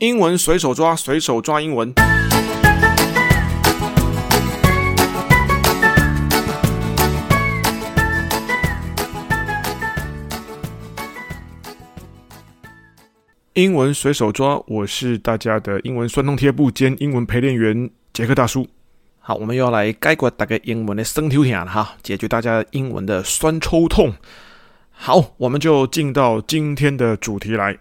英文随手抓，随手抓英文。英文随手抓，我是大家的英文酸痛贴布兼英文陪练员杰克大叔。好，我们又要来解决大家英文的酸痛贴了哈，解决大家英文的酸抽痛。好，我们就进到今天的主题来。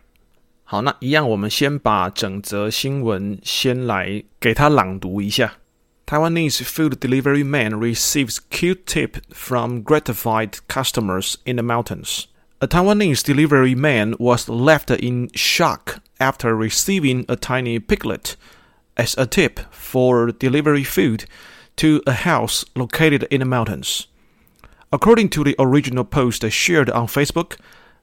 好，那一样，我们先把整则新闻先来给他朗读一下。Taiwanese food delivery man receives cute tip from gratified customers in the mountains. A Taiwanese delivery man was left in shock after receiving a tiny piglet as a tip for delivery food to a house located in the mountains. According to the original post shared on Facebook,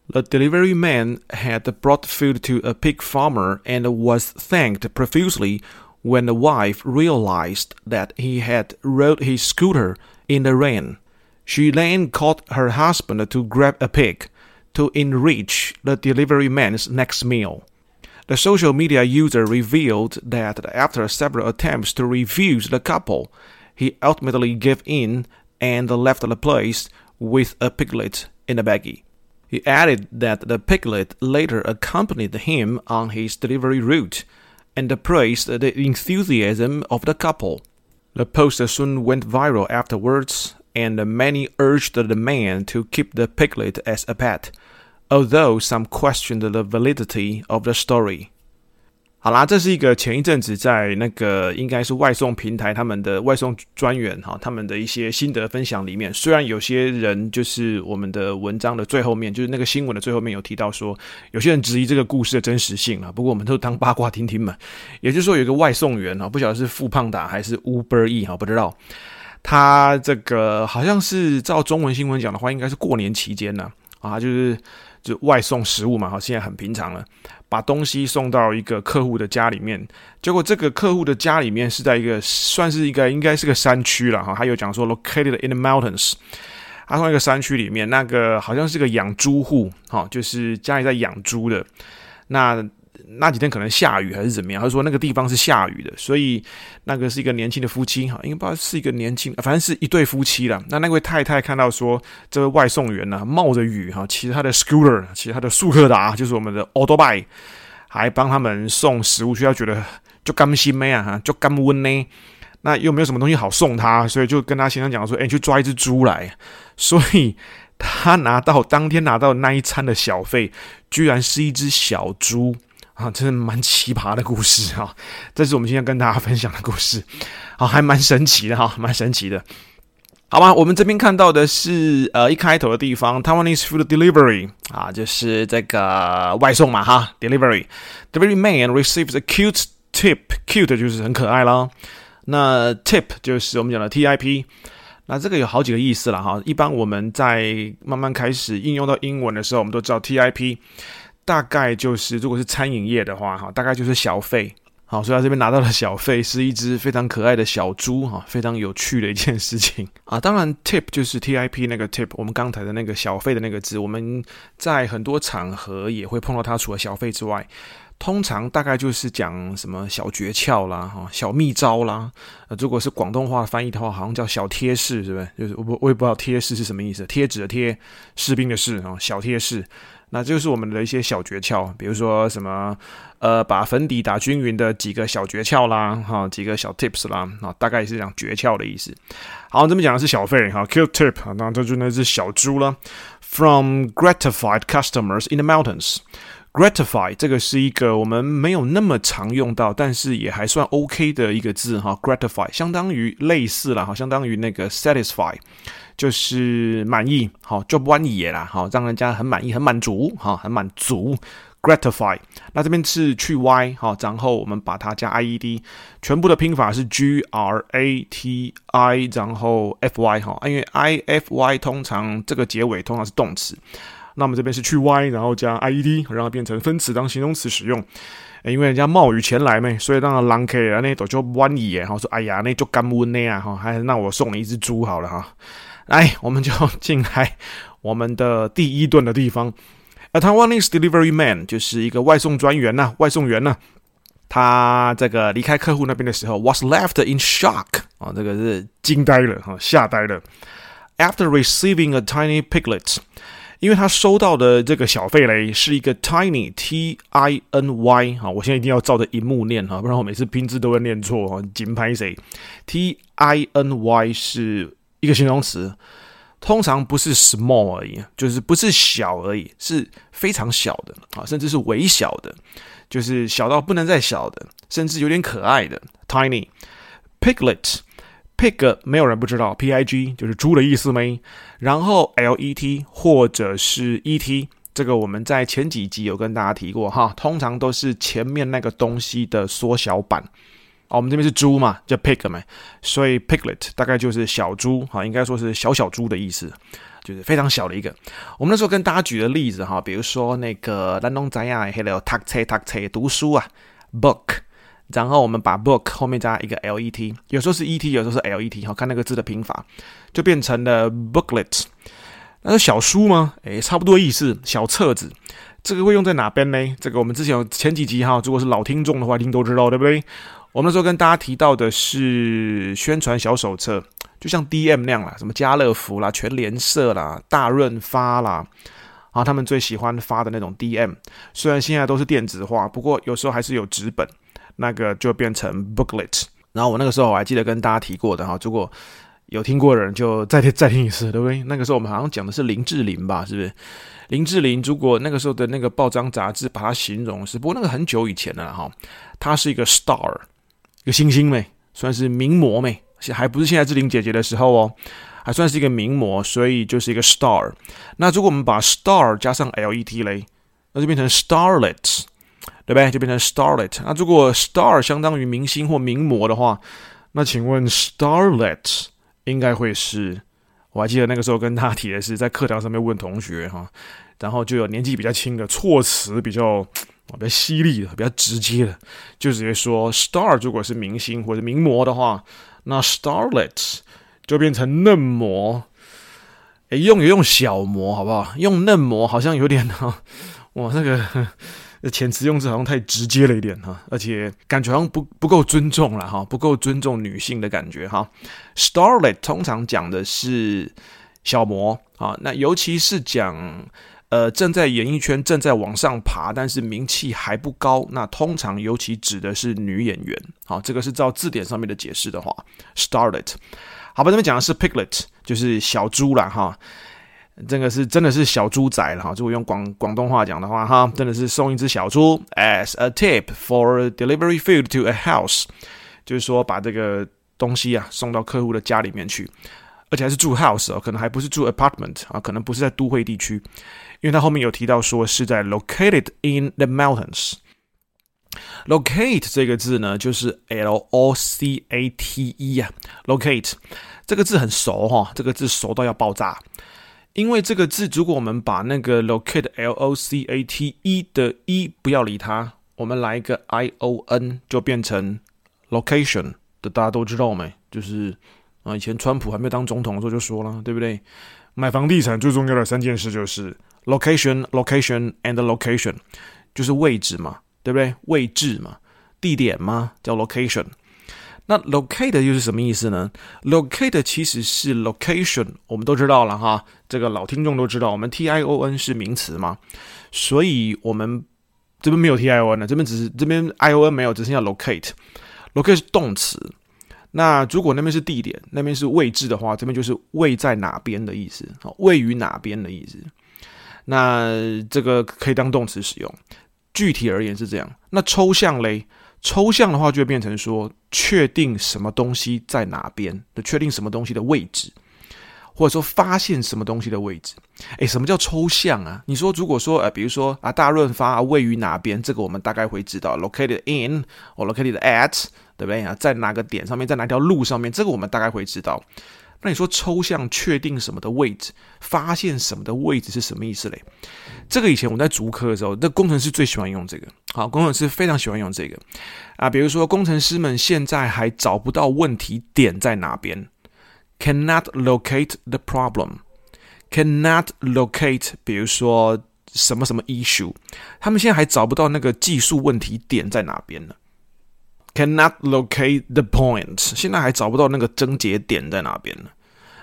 the delivery man had brought food to a pig farmer and was thanked profusely when the wife realized that he had rode his scooter in the rain. She then called her husband to grab a pig to enrich the delivery man's next meal. The social media user revealed that after several attempts to refuse the couple, he ultimately gave in and left the place with a piglet in a baggie. He added that the piglet later accompanied him on his delivery route and praised the enthusiasm of the couple. The post soon went viral afterwards, and many urged the man to keep the piglet as a pet, although some questioned the validity of the story. 好啦，这是一个前一阵子在那个应该是外送平台他们的外送专员哈，他们的一些心得分享里面，虽然有些人就是我们的文章的最后面，就是那个新闻的最后面有提到说，有些人质疑这个故事的真实性啊。不过我们都当八卦听听嘛。也就是说，有一个外送员啊，不晓得是富胖达还是 Uber E 哈，不知道他这个好像是照中文新闻讲的话，应该是过年期间呢，啊就是就外送食物嘛，哈，现在很平常了。把东西送到一个客户的家里面，结果这个客户的家里面是在一个算是一个应该是个山区了哈。他有讲说 located in the mountains，他从一个山区里面，那个好像是个养猪户哈，就是家里在养猪的那。那几天可能下雨还是怎么样？他说那个地方是下雨的，所以那个是一个年轻的夫妻哈，应该不知道是一个年轻，反正是一对夫妻了。那那位太太看到说这位外送员呢、冒着雨哈，骑他的 scooter，骑他的速克达，就是我们的 auto bike，还帮他们送食物去，他觉得就甘心没啊，就甘温呢。那又没有什么东西好送他，所以就跟他先生讲说，哎，去抓一只猪来。所以他拿到当天拿到那一餐的小费，居然是一只小猪。啊，真的蛮奇葩的故事哈，这是我们今天跟大家分享的故事，好，还蛮神奇的哈，蛮神奇的，好吧？我们这边看到的是呃一开头的地方，Taiwanese food delivery 啊，就是这个外送嘛哈，delivery。Delivery man receives a cute tip，cute 就是很可爱啦，那 tip 就是我们讲的 tip，那这个有好几个意思了哈，一般我们在慢慢开始应用到英文的时候，我们都知道 tip。大概就是，如果是餐饮业的话，哈，大概就是小费，好，所以他这边拿到的小费是一只非常可爱的小猪，哈，非常有趣的一件事情啊。当然，tip 就是 tip 那个 tip，我们刚才的那个小费的那个字，我们在很多场合也会碰到它。除了小费之外，通常大概就是讲什么小诀窍啦，哈，小秘招啦。呃，如果是广东话翻译的话，好像叫小贴士，是不是？就是我我也不知道贴士是什么意思，贴纸的贴，士兵的士啊，小贴士。那就是我们的一些小诀窍，比如说什么，呃，把粉底打均匀的几个小诀窍啦，哈，几个小 tips 啦，啊，大概也是讲诀窍的意思。好，这边讲的是小费，哈，cute tip，那这就那只小猪了。From gratified customers in the mountains。Gratify 这个是一个我们没有那么常用到，但是也还算 OK 的一个字，哈，gratify 相当于类似了，哈，相当于那个 satisfy。就是满意，好，就不满意啦，好，让人家很满意、很满足，好，很满足，gratify。那这边是去 y，好，然后我们把它加 i e d，全部的拼法是 g r a t i，然后 f y，哈，因为 i f y 通常这个结尾通常是动词，那我们这边是去 y，然后加 i e d，让它变成分词当形容词使用。因为人家冒雨前来嘛，所以当然狼 K 啊，那都就不满意，然后说，哎呀，那就干温那样，哈，还是让我送你一只猪好了哈。来，我们就进来我们的第一顿的地方。A Taiwanese delivery man 就是一个外送专员呐、啊，外送员呐、啊。他这个离开客户那边的时候，was left in shock 啊，这个是惊呆了哈，吓呆了。After receiving a tiny piglet，因为他收到的这个小费雷是一个 tiny t i n y 哈，我现在一定要照着荧幕念哈，不然我每次拼字都会念错哈。紧拍谁？t i n y 是一个形容词，通常不是 small 而已，就是不是小而已，是非常小的啊，甚至是微小的。就是小到不能再小的，甚至有点可爱的 tiny piglet pig 没有人不知道，p i g 就是猪的意思没？然后 l e t 或者是 e t，这个我们在前几集有跟大家提过哈，通常都是前面那个东西的缩小版。哦，我们这边是猪嘛，叫 pig 嘛，所以 piglet 大概就是小猪哈，应该说是小小猪的意思。就是非常小的一个。我们那时候跟大家举的例子哈，比如说那个蓝龙仔呀，还有读册读册读书啊，book，然后我们把 book 后面加一个 l e t，有时候是 e t，有时候是 l e t，好看那个字的拼法，就变成了 booklet。那是小书吗？诶，差不多意思，小册子。这个会用在哪边呢？这个我们之前有前几集哈，如果是老听众的话，一定都知道，对不对？我们那时候跟大家提到的是宣传小手册。就像 DM 那样啦，什么家乐福啦、全联社啦、大润发啦，啊，他们最喜欢发的那种 DM，虽然现在都是电子化，不过有时候还是有纸本，那个就变成 booklet。然后我那个时候我还记得跟大家提过的哈，如果有听过的人就再听再听一次，对不对？那个时候我们好像讲的是林志玲吧，是不是？林志玲如果那个时候的那个报章杂志把它形容是，不过那个很久以前了哈，她是一个 star，一个星星妹，算是名模妹。还不是现在志玲姐姐的时候哦，还算是一个名模，所以就是一个 star。那如果我们把 star 加上 let 嘞，那就变成 starlet，对不对？就变成 starlet。那如果 star 相当于明星或名模的话，那请问 starlet 应该会是？我还记得那个时候跟他提的是在课堂上面问同学哈，然后就有年纪比较轻的措辞比较。比较犀利的，比较直接的，就直接说 star 如果是明星或者名模的话，那 starlet 就变成嫩模。诶，用也用小模好不好？用嫩模好像有点哈，哇，那个遣词用字好像太直接了一点哈，而且感觉好像不不够尊重了哈，不够尊重女性的感觉哈。starlet 通常讲的是小模啊，那尤其是讲。呃，正在演艺圈正在往上爬，但是名气还不高。那通常尤其指的是女演员。啊，这个是照字典上面的解释的话，starlet。好吧，这边讲的是 piglet，就是小猪啦。哈。这个是真的是小猪仔了哈。如果用广广东话讲的话，哈，真的是送一只小猪。As a tip for delivery food to a house，就是说把这个东西啊送到客户的家里面去，而且还是住 house 哦，可能还不是住 apartment 啊，可能不是在都会地区。因为他后面有提到说是在 located in the mountains。locate 这个字呢，就是 L O C A T E 啊，locate 这个字很熟哈，这个字熟到要爆炸。因为这个字，如果我们把那个 locate L O C A T E 的 E 不要理它，我们来一个 I O N 就变成 location 的，大家都知道没？就是啊，以前川普还没有当总统的时候就说了，对不对？买房地产最重要的三件事就是。Location, location, and location，就是位置嘛，对不对？位置嘛，地点嘛，叫 location。那 locate 又是什么意思呢？locate 其实是 location，我们都知道了哈，这个老听众都知道，我们 T I O N 是名词嘛，所以我们这边没有 T I O N 的，这边只是这边 I O N 没有，只剩下 locate。locate 是动词。那如果那边是地点，那边是位置的话，这边就是位在哪边的意思，位于哪边的意思。那这个可以当动词使用，具体而言是这样。那抽象嘞？抽象的话就会变成说，确定什么东西在哪边，就确定什么东西的位置，或者说发现什么东西的位置。诶，什么叫抽象啊？你说如果说呃，比如说啊，大润发位于哪边，这个我们大概会知道，located in or located at，对不对啊？在哪个点上面，在哪条路上面，这个我们大概会知道。那你说抽象确定什么的位置，发现什么的位置是什么意思嘞？这个以前我在竹科的时候，那工程师最喜欢用这个。好，工程师非常喜欢用这个啊。比如说，工程师们现在还找不到问题点在哪边，cannot locate the problem，cannot locate，比如说什么什么 issue，他们现在还找不到那个技术问题点在哪边呢？cannot locate the point，现在还找不到那个症结点在哪边呢？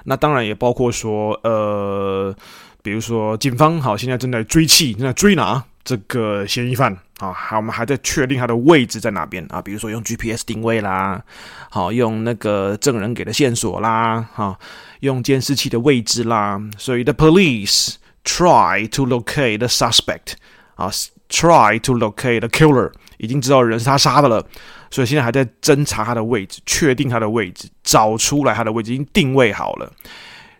那当然也包括说，呃，比如说警方好，现在正在追气，正在追拿这个嫌疑犯啊，好，我们还在确定他的位置在哪边啊，比如说用 GPS 定位啦，好，用那个证人给的线索啦，哈，用监视器的位置啦，所以 the police try to locate the suspect 啊，try to locate the killer，已经知道人是他杀的了。所以现在还在侦查他的位置，确定他的位置，找出来他的位置，已经定位好了。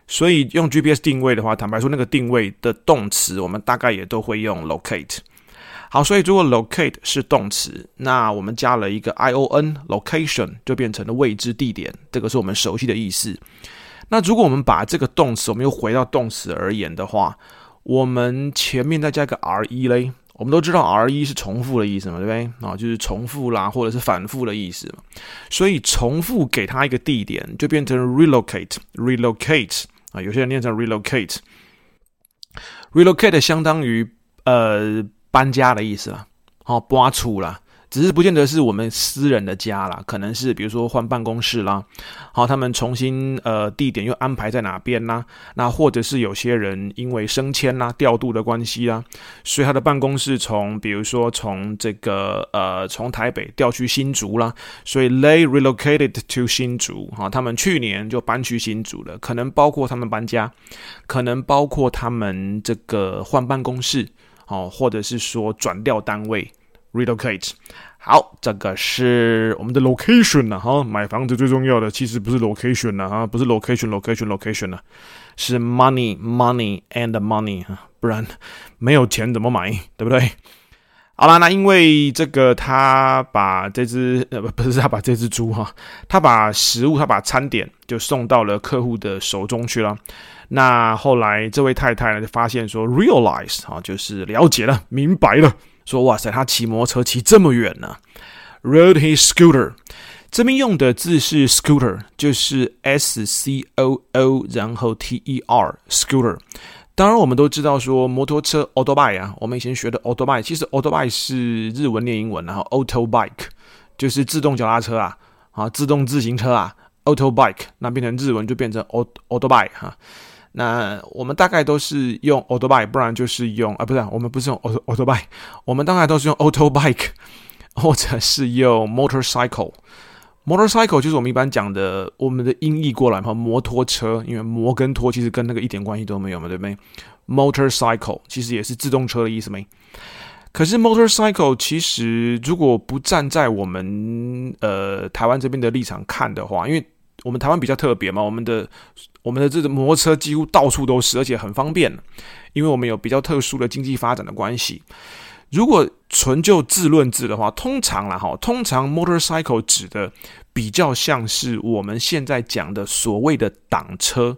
所以用 GPS 定位的话，坦白说，那个定位的动词，我们大概也都会用 locate。好，所以如果 locate 是动词，那我们加了一个 ion，location 就变成了未知地点，这个是我们熟悉的意思。那如果我们把这个动词，我们又回到动词而言的话，我们前面再加一个 re 嘞。我们都知道 re 是重复的意思嘛，对不对？啊，就是重复啦，或者是反复的意思嘛。所以重复给它一个地点，就变成 relocate，relocate 啊有些人念成 relocate relocate 相当于呃搬家的意思了哦搬出了只是不见得是我们私人的家啦，可能是比如说换办公室啦，好，他们重新呃地点又安排在哪边啦？那或者是有些人因为升迁啦、调度的关系啦，所以他的办公室从比如说从这个呃从台北调去新竹啦，所以 they relocated to 新竹，哈，他们去年就搬去新竹了，可能包括他们搬家，可能包括他们这个换办公室，哦，或者是说转调单位。relocate，好，这个是我们的 location 呢，哈，买房子最重要的其实不是 location 呢，哈，不是 location，location，location 呢，是 money，money and money 啊，不然没有钱怎么买，对不对？好啦，那因为这个他把这只呃不不是他把这只猪哈，他把食物他把餐点就送到了客户的手中去了。那后来这位太太呢就发现说 realize 啊，就是了解了，明白了。说哇塞，他骑摩托车骑这么远呢？Rode his scooter，这边用的字是 scooter，就是 S C O O，然后 T E R scooter。当然，我们都知道说摩托车 autobike，我们以前学的 autobike，其实 autobike 是日文念英文，然后 auto bike 就是自动脚踏车啊，啊，自动自行车啊，auto bike，那变成日文就变成 auto autobike 哈。那我们大概都是用 auto bike，不然就是用啊，不是，我们不是用 auto auto bike，我们大概都是用 auto bike，或者是用 motorcycle。motorcycle 就是我们一般讲的，我们的音译过来嘛，摩托车，因为摩跟托其实跟那个一点关系都没有嘛，对不对？motorcycle 其实也是自动车的意思没？可是 motorcycle 其实如果不站在我们呃台湾这边的立场看的话，因为我们台湾比较特别嘛，我们的我们的这个摩托车几乎到处都是，而且很方便，因为我们有比较特殊的经济发展的关系。如果纯就字论字的话，通常啦哈，通常 motorcycle 指的比较像是我们现在讲的所谓的挡车，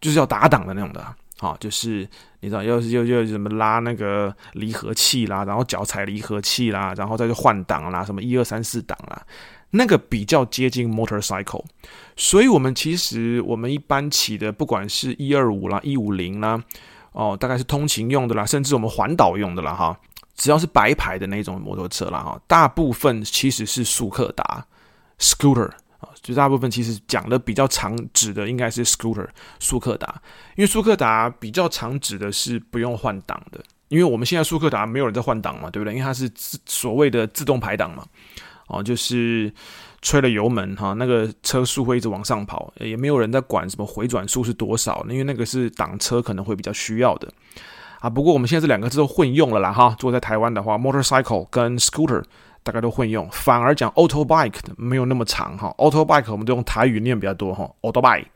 就是要打挡的那种的，好，就是你知道，又是又又什么拉那个离合器啦，然后脚踩离合器啦，然后再去换挡啦，什么一二三四档啦。那个比较接近 motorcycle，所以我们其实我们一般骑的，不管是一二五啦、一五零啦，哦，大概是通勤用的啦，甚至我们环岛用的啦，哈，只要是白牌的那种摩托车啦，哈，大部分其实是速克达 scooter 啊，就大部分其实讲的比较常指的应该是 scooter 速克达，因为速克达比较常指的是不用换挡的，因为我们现在速克达没有人在换挡嘛，对不对？因为它是自所谓的自动排挡嘛。哦，就是吹了油门哈，那个车速会一直往上跑，也没有人在管什么回转数是多少，因为那个是挡车可能会比较需要的啊。不过我们现在这两个字都混用了啦哈。如果在台湾的话，motorcycle 跟 scooter 大概都混用，反而讲 auto bike 没有那么长哈。auto bike 我们都用台语念比较多哈，auto bike。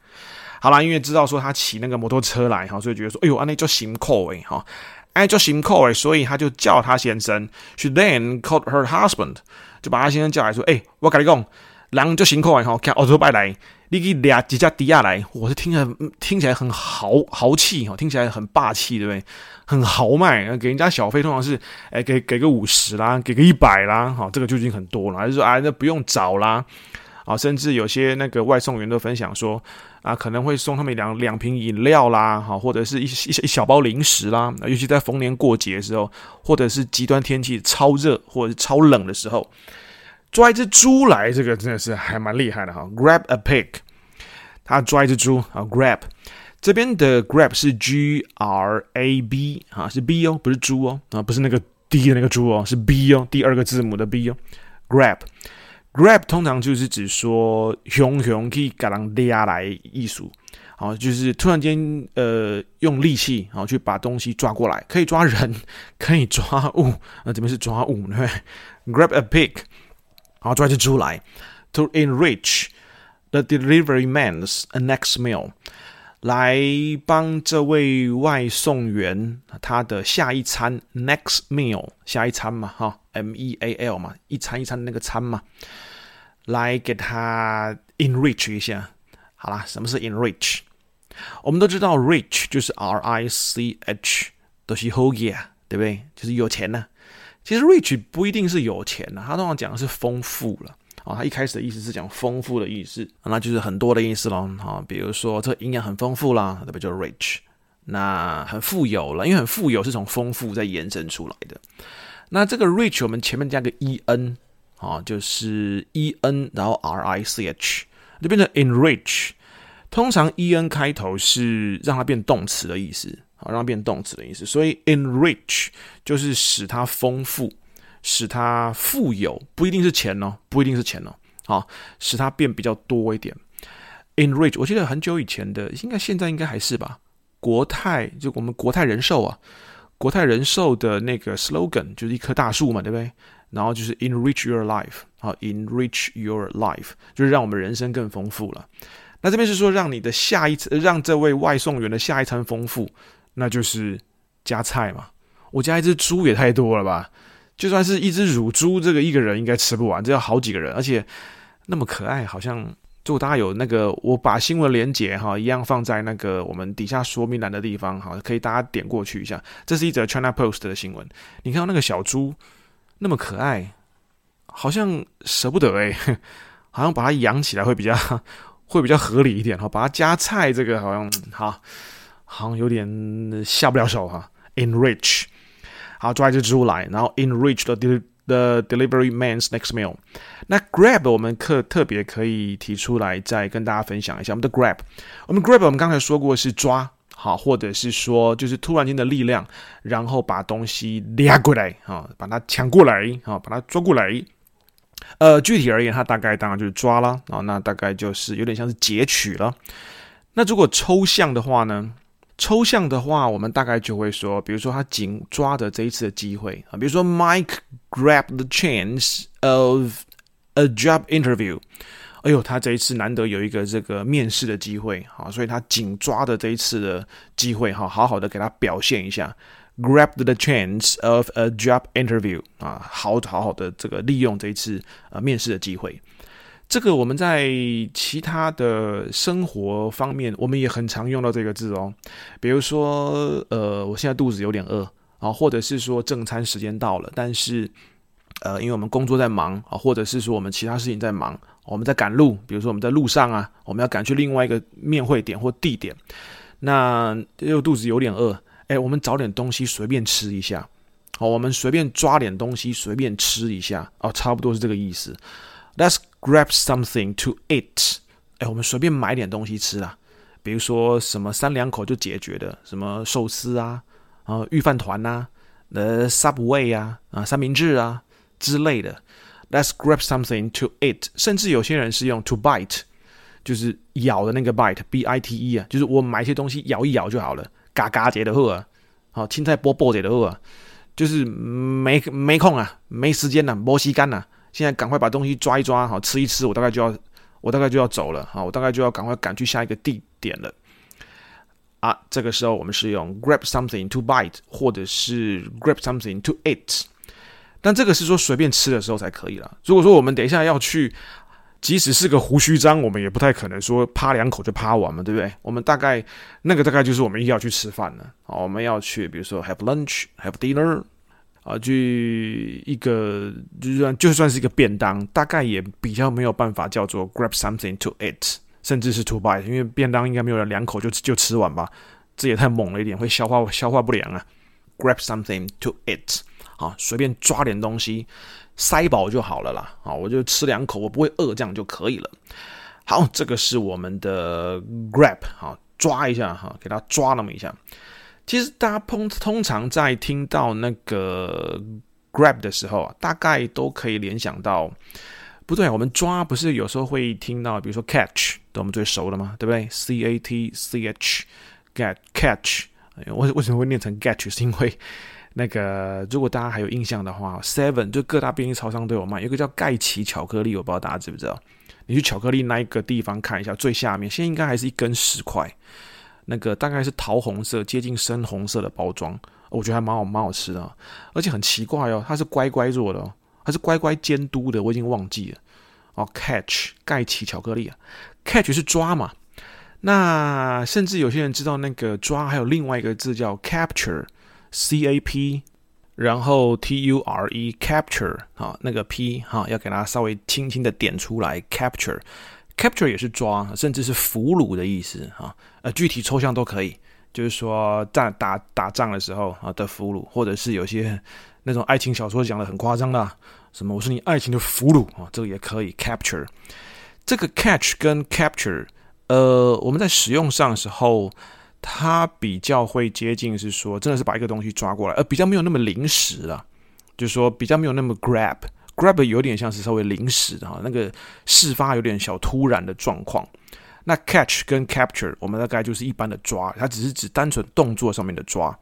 好啦，因为知道说他骑那个摩托车来哈，所以觉得说，哎呦，那叫辛苦诶哈，哎叫辛苦诶，所以他就叫他先生。She then called her husband。就把他先生叫来说：“哎、我跟你讲，人就辛苦啊！哈，看奥托拜来，你给俩几架迪亚来，我是听起来听起来很豪豪气哈，听起来很霸气，对不对？很豪迈，给人家小费通常是哎、欸，给给个五十啦，给个一百啦，哈，这个就已经很多了。还是说啊，那不用找啦，啊，甚至有些那个外送员都分享说啊，可能会送他们两两瓶饮料啦，哈，或者是一一一小包零食啦，尤其在逢年过节的时候，或者是极端天气超热或者是超冷的时候。”抓一只猪来，这个真的是还蛮厉害的哈。Grab a pig，他抓一只猪啊，grab 这边的 grab 是 G R A B 啊，是 B 哦，不是猪哦啊，不是那个 D 的那个猪哦，是 B 哦，第二个字母的 B 哦。Grab Grab 通常就是指说熊熊可以给人抓来艺术，好，就是突然间呃用力气然后去把东西抓过来，可以抓人，可以抓物，那这边是抓物，对，Grab a pig，好抓只猪来，to enrich the delivery man's next meal。来帮这位外送员他的下一餐 next meal 下一餐嘛哈。M E A L 嘛一餐一餐的那个餐嘛，来给它 enrich 一下。好啦，什么是 enrich？我们都知道 rich 就是 R I C H 都是好嘢，对不对？就是有钱呢、其实 rich 不一定是有钱呢、啊，他通常讲的是丰富了。啊，它一开始的意思是讲丰富的意思，那就是很多的意思喽。哈，比如说这营养很丰富啦，对不对？就 rich，那很富有了，因为很富有是从丰富再延伸出来的。那这个 rich 我们前面加个 e n，啊，就是 e n，然后 r i c h，就变成 enrich。通常 e n 开头是让它变动词的意思，啊，让它变动词的意思。所以 enrich 就是使它丰富。使它富有，不一定是钱哦，不一定是钱哦，好，使它变比较多一点。Enrich，我记得很久以前的，应该现在应该还是吧。国泰就我们国泰人寿啊，国泰人寿的那个 slogan 就是一棵大树嘛，对不对？然后就是 Enrich your life，好，Enrich your life 就是让我们人生更丰富了。那这边是说让你的下一次，让这位外送员的下一餐丰富，那就是加菜嘛。我加一只猪也太多了吧？就算是一只乳猪，这个一个人应该吃不完，这要好几个人，而且那么可爱，好像祝大家有那个，我把新闻连结哈一样放在那个我们底下说明栏的地方哈，可以大家点过去一下。这是一则 China Post 的新闻，你看到那个小猪那么可爱，好像舍不得哎，好像把它养起来会比较 会比较合理一点哈，把它加菜这个好像哈好像有点下不了手哈，enrich。好，抓一只猪来，然后 enrich the the delivery man's next meal。那 grab 我们特特别可以提出来，再跟大家分享一下我们的 grab。我们 grab 我们刚才说过是抓，好，或者是说就是突然间的力量，然后把东西抓过来，啊，把它抢过来，啊，把它抓过来。呃，具体而言，它大概当然就是抓了，啊，那大概就是有点像是截取了。那如果抽象的话呢？抽象的话，我们大概就会说，比如说他紧抓着这一次的机会啊，比如说 Mike grabbed the chance of a job interview。哎呦，他这一次难得有一个这个面试的机会啊，所以他紧抓的这一次的机会哈，好好的给他表现一下，grabbed the chance of a job interview 啊，好好好的这个利用这一次呃面试的机会。这个我们在其他的生活方面，我们也很常用到这个字哦。比如说，呃，我现在肚子有点饿啊，或者是说正餐时间到了，但是，呃，因为我们工作在忙啊，或者是说我们其他事情在忙，我们在赶路，比如说我们在路上啊，我们要赶去另外一个面会点或地点，那又肚子有点饿，哎，我们找点东西随便吃一下，好，我们随便抓点东西随便吃一下，哦，差不多是这个意思。Let's grab something to eat。哎，我们随便买点东西吃啊，比如说什么三两口就解决的，什么寿司啊，啊，御饭团呐，呃，Subway 啊，啊，三明治啊之类的。Let's grab something to eat。甚至有些人是用 to bite，就是咬的那个 bite，B-I-T-E 啊，就是我买一些东西咬一咬就好了，嘎嘎解的货啊，好，青菜剥剥解的货啊，就是没没空啊，没时间呐，没时间呐。现在赶快把东西抓一抓，好，吃一吃，我大概就要，我大概就要走了，好，我大概就要赶快赶去下一个地点了。啊，这个时候我们是用 grab something to bite，或者是 grab something to eat。但这个是说随便吃的时候才可以了。如果说我们等一下要去，即使是个胡须张，我们也不太可能说啪两口就啪完嘛，对不对？我们大概那个大概就是我们一定要去吃饭了，好，我们要去，比如说 have lunch，have dinner。啊，就一个就算就算是一个便当，大概也比较没有办法叫做 grab something to eat，甚至是 to buy，因为便当应该没有人两口就就吃完吧，这也太猛了一点，会消化消化不良啊。grab something to eat，啊，随便抓点东西塞饱就好了啦，啊，我就吃两口，我不会饿，这样就可以了。好，这个是我们的 grab，好，抓一下哈，给它抓那么一下。其实大家通通常在听到那个 grab 的时候啊，大概都可以联想到，不对，我们抓不是有时候会听到，比如说 catch，对我们最熟的嘛，对不对？c a t c h，get catch，为为什么会念成 catch？是因为那个如果大家还有印象的话，seven 就各大便利超商都有卖，有个叫盖奇巧克力，我不知道大家知不知道？你去巧克力那一个地方看一下，最下面现在应该还是一根十块。那个大概是桃红色，接近深红色的包装，我觉得还蛮好，蛮好吃的，而且很奇怪哦，它是乖乖做的，它是乖乖监督的，我已经忘记了。哦，Catch 盖奇巧克力啊，Catch 是抓嘛？那甚至有些人知道那个抓还有另外一个字叫 Capture，C A P，然后 T U R E，Capture 啊，那个 P 哈，要给它稍微轻轻的点出来，Capture。Capture 也是抓，甚至是俘虏的意思啊，呃，具体抽象都可以，就是说战打打仗的时候啊的俘虏，或者是有些那种爱情小说讲的很夸张的，什么我是你爱情的俘虏啊，这个也可以 capture。这个 catch 跟 capture，呃，我们在使用上的时候，它比较会接近是说，真的是把一个东西抓过来，而比较没有那么临时了，就是说比较没有那么 grab。Grab 有点像是稍微临时的哈，那个事发有点小突然的状况。那 catch 跟 capture，我们大概就是一般的抓，它只是指单纯动作上面的抓。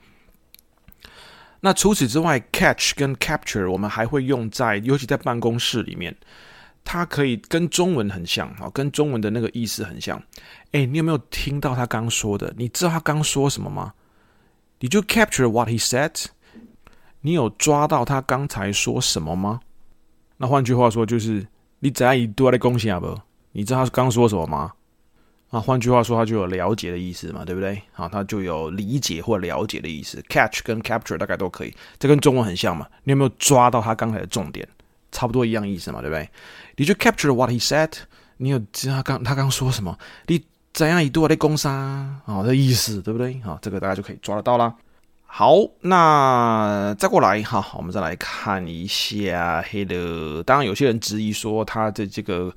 那除此之外，catch 跟 capture 我们还会用在，尤其在办公室里面，它可以跟中文很像啊，跟中文的那个意思很像。哎，你有没有听到他刚说的？你知道他刚说什么吗？Did you capture what he said？你有抓到他刚才说什么吗？那换句话说，就是你怎样一度在恭喜啊不？你知道他刚说什么吗？啊，换句话说，他就有了解的意思嘛，对不对？啊，他就有理解或了解的意思。Catch 跟 capture 大概都可以，这跟中文很像嘛。你有没有抓到他刚才的重点？差不多一样意思嘛，对不对？Did you capture what he said？你有知道他刚他刚说什么？你怎样一度在攻杀啊？的意思对不对？啊，这个大家就可以抓得到啦。好，那再过来哈，我们再来看一下黑的。当然，有些人质疑说他的这个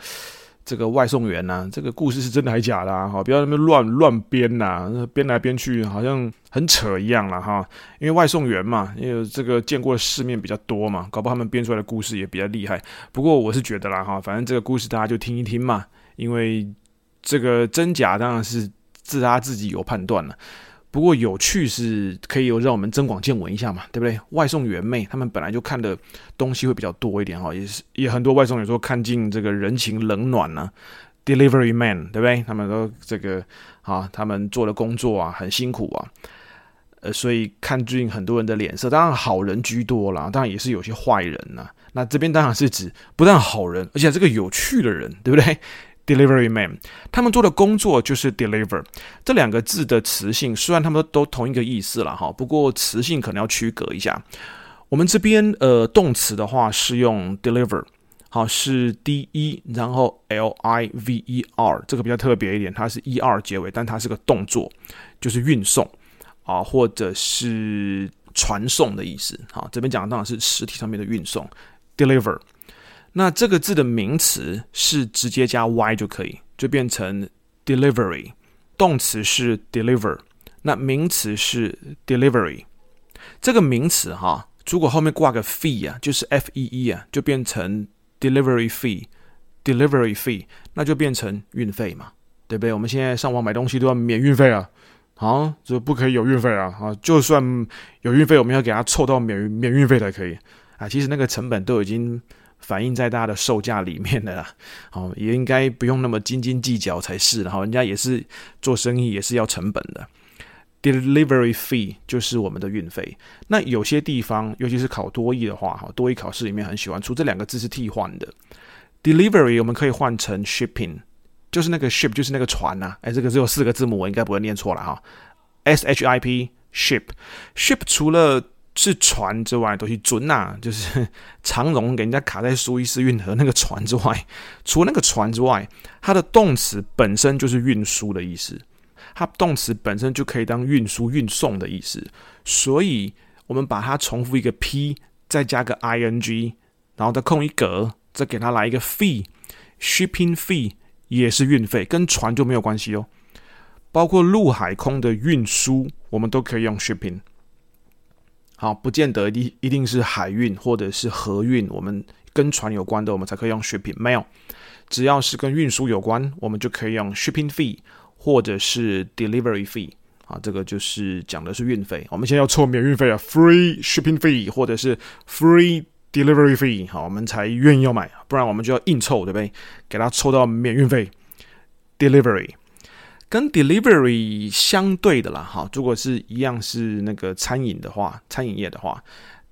这个外送员呢、啊，这个故事是真的还假的啊？哈，不要那么乱乱编呐，编来编去好像很扯一样了哈。因为外送员嘛，因为这个见过世面比较多嘛，搞不好他们编出来的故事也比较厉害。不过我是觉得啦哈，反正这个故事大家就听一听嘛，因为这个真假当然是自他自己有判断了。不过有趣是可以有让我们增广见闻一下嘛，对不对？外送员妹他们本来就看的东西会比较多一点哈，也是也很多外送员说看尽这个人情冷暖呢、Delivery man 对不对？他们都这个啊，他们做的工作啊很辛苦啊，呃，所以看尽很多人的脸色，当然好人居多啦，当然也是有些坏人呐、那这边当然是指不但好人，而且这个有趣的人，对不对？Delivery man，他们做的工作就是 deliver 这两个字的词性，虽然他们都同一个意思了哈，不过词性可能要区隔一下。我们这边呃动词的话是用 deliver，好是 d e 然后 l i v e r，这个比较特别一点，它是 e r 结尾，但它是个动作，就是运送啊或者是传送的意思。好，这边讲的当然是实体上面的运送，deliver。那这个字的名词是直接加 y 就可以，就变成 delivery。动词是 deliver，那名词是 delivery。这个名词哈，如果后面挂个 fee 啊，就是 f e e 啊，就变成 delivery fee。delivery fee，那就变成运费嘛，对不对？我们现在上网买东西都要免运费啊，啊，就不可以有运费啊，啊，就算有运费，我们要给它凑到免免运费才可以啊。其实那个成本都已经。反映在大家的售价里面的啦，哦，也应该不用那么斤斤计较才是，然后人家也是做生意，也是要成本的。Delivery fee 就是我们的运费。那有些地方，尤其是考多益的话，哈，多益考试里面很喜欢出这两个字是替换的。Delivery 我们可以换成 shipping，就是那个 ship 就是那个船呐，哎，这个只有四个字母，我应该不会念错了哈。S H I P ship ship 除了是船之外，都是准呐，就是 长荣给人家卡在苏伊士运河那个船之外，除了那个船之外，它的动词本身就是运输的意思，它动词本身就可以当运输、运送的意思，所以我们把它重复一个 P，再加个 ing，然后再空一格，再给它来一个 fee，shipping fee 也是运费，跟船就没有关系哦。包括陆海空的运输，我们都可以用 shipping。好，不见得一一定是海运或者是河运，我们跟船有关的，我们才可以用 shipping。没有，只要是跟运输有关，我们就可以用 shipping fee 或者是 delivery fee。啊，这个就是讲的是运费。我们现在要凑免运费啊，free shipping fee 或者是 free delivery fee，好，我们才愿意要买，不然我们就要硬凑，对不对？给他凑到免运费，delivery。跟 delivery 相对的啦，哈，如果是一样是那个餐饮的话，餐饮业的话，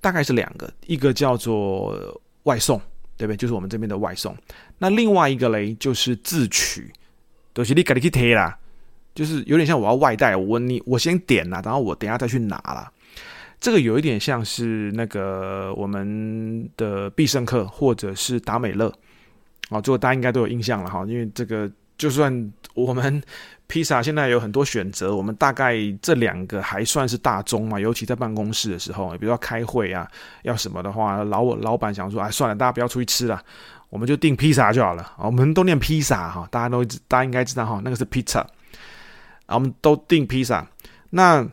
大概是两个，一个叫做外送，对不对？就是我们这边的外送。那另外一个嘞，就是自取，都是你自己去提啦，就是有点像我要外带，我你我先点啦，然后我等下再去拿啦。这个有一点像是那个我们的必胜客或者是达美乐，啊，这个大家应该都有印象了哈，因为这个就算我们。披萨现在有很多选择，我们大概这两个还算是大宗嘛，尤其在办公室的时候，比如说开会啊，要什么的话，老我老板想说，哎，算了，大家不要出去吃了，我们就订披萨就好了。我们都念披萨哈，大家都大家应该知道哈，那个是 pizza，我们都订披萨。那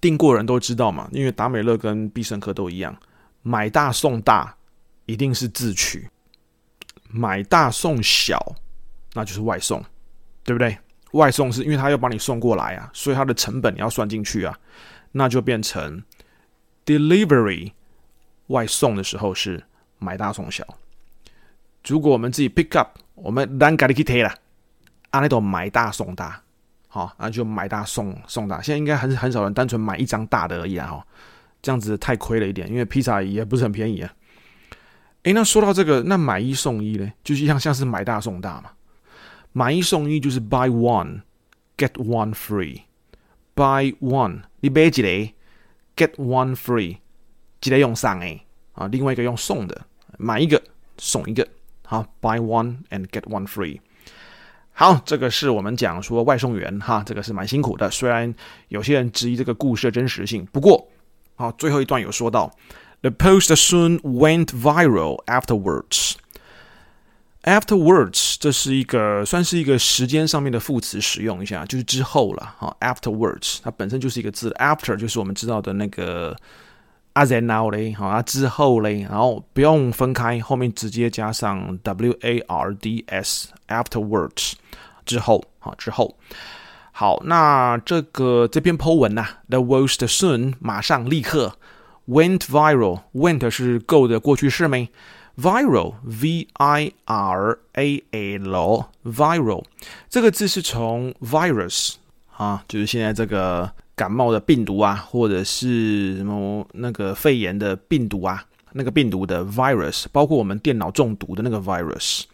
订过人都知道嘛，因为达美乐跟必胜客都一样，买大送大一定是自取，买大送小那就是外送，对不对？外送是因为他要把你送过来啊，所以它的成本你要算进去啊，那就变成 delivery 外送的时候是买大送小。如果我们自己 pick up，我们单给你去提了，阿那种买大送大，好，那就买大送送大。现在应该很很少人单纯买一张大的而已啊，哈，这样子太亏了一点，因为披萨也不是很便宜啊。诶，那说到这个，那买一送一呢，就是像像是买大送大嘛。买一送一就是 buy one get one free，buy one 你买一个 get one free，一个用送诶啊，另外一个用送的，买一个送一个，好 buy one and get one free。好，这个是我们讲说外送员哈，这个是蛮辛苦的，虽然有些人质疑这个故事的真实性，不过好，最后一段有说到，the post soon went viral afterwards。Afterwards，这是一个算是一个时间上面的副词，使用一下就是之后了哈。Afterwards，它本身就是一个字，After 就是我们知道的那个 As and now 嘞，好啊之后嘞，然后不用分开，后面直接加上 W A R D S，Afterwards 之后，好之后，好，那这个这篇 po 文呐，The worst soon 马上立刻 went viral，went 是 go 的过去式没？Viral, V-I-R-A-L, viral，这个字是从 virus 啊，就是现在这个感冒的病毒啊，或者是什么那个肺炎的病毒啊，那个病毒的 virus，包括我们电脑中毒的那个 virus，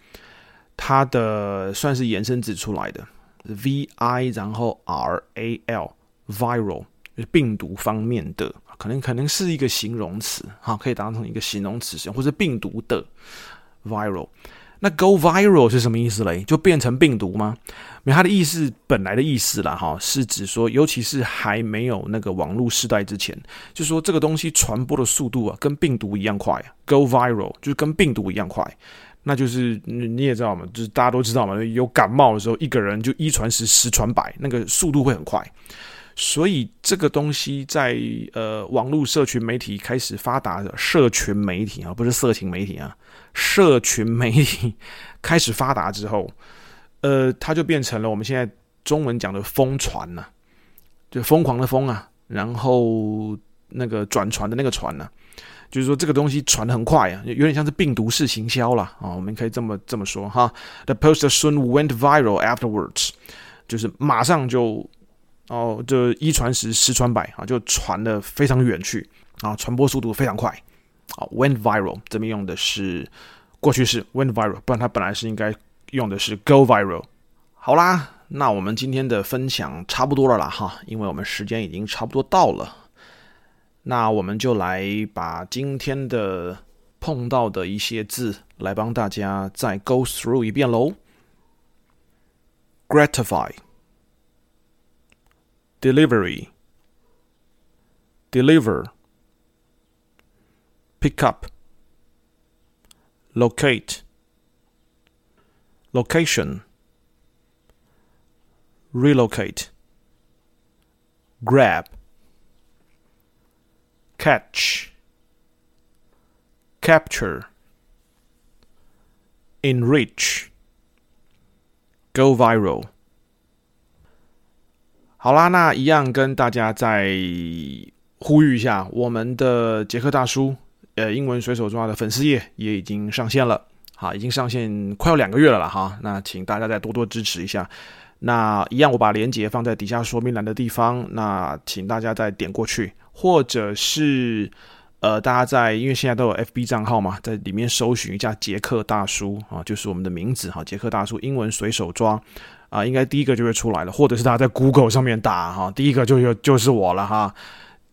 它的算是延伸指出来的，V-I 然后 R-A-L, viral，就是病毒方面的。可能可能是一个形容词，哈，可以当成一个形容词使用，或者病毒的 viral。那 go viral 是什么意思嘞？就变成病毒吗？没，它的意思本来的意思啦，哈，是指说，尤其是还没有那个网络时代之前，就说这个东西传播的速度啊，跟病毒一样快。go viral 就是跟病毒一样快，那就是你也知道嘛，就是大家都知道嘛，有感冒的时候，一个人就一传十，十传百，那个速度会很快。所以这个东西在呃网络社群媒体开始发达的社群媒体啊，不是色情媒体啊，社群媒体开始发达之后，呃，它就变成了我们现在中文讲的疯传呐，就疯狂的疯啊，然后那个转传的那个传呐，就是说这个东西传的很快啊，有点像是病毒式行销了啊，我们可以这么这么说哈。The post soon went viral afterwards，就是马上就。哦，就一传十，十传百啊，就传的非常远去啊，传播速度非常快啊。Went viral 这边用的是过去式 went viral，不然它本来是应该用的是 go viral。好啦，那我们今天的分享差不多了啦哈，因为我们时间已经差不多到了，那我们就来把今天的碰到的一些字来帮大家再 go through 一遍喽。Gratify。Delivery, deliver, pick up, locate, location, relocate, grab, catch, capture, enrich, go viral。好啦，那一样跟大家再呼吁一下，我们的杰克大叔。呃，英文随手抓的粉丝页也已经上线了，好，已经上线快要两个月了了哈。那请大家再多多支持一下。那一样，我把链接放在底下说明栏的地方，那请大家再点过去，或者是呃，大家在因为现在都有 FB 账号嘛，在里面搜寻一下杰克大叔啊，就是我们的名字哈，杰克大叔英文随手抓啊，应该第一个就会出来了，或者是大家在 Google 上面打哈，第一个就就就是我了哈。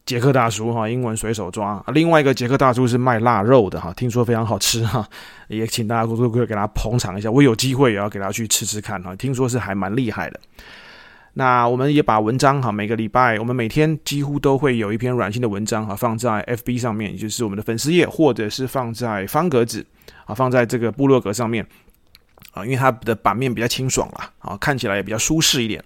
杰克大叔哈，英文随手抓。另外一个杰克大叔是卖腊肉的哈，听说非常好吃哈，也请大家多多给他捧场一下。我有机会也要给他去吃吃看哈，听说是还蛮厉害的。那我们也把文章哈，每个礼拜我们每天几乎都会有一篇软性的文章哈，放在 FB 上面，也就是我们的粉丝页，或者是放在方格子啊，放在这个部落格上面啊，因为它的版面比较清爽啦，啊，看起来也比较舒适一点。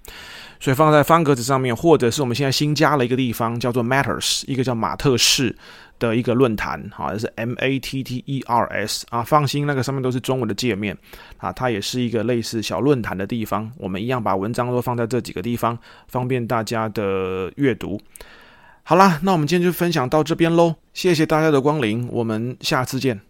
所以放在方格子上面，或者是我们现在新加了一个地方，叫做 Matters，一个叫马特士的一个论坛，好，是 M A T T E R S 啊，放心，那个上面都是中文的界面啊，它也是一个类似小论坛的地方。我们一样把文章都放在这几个地方，方便大家的阅读。好啦，那我们今天就分享到这边喽，谢谢大家的光临，我们下次见。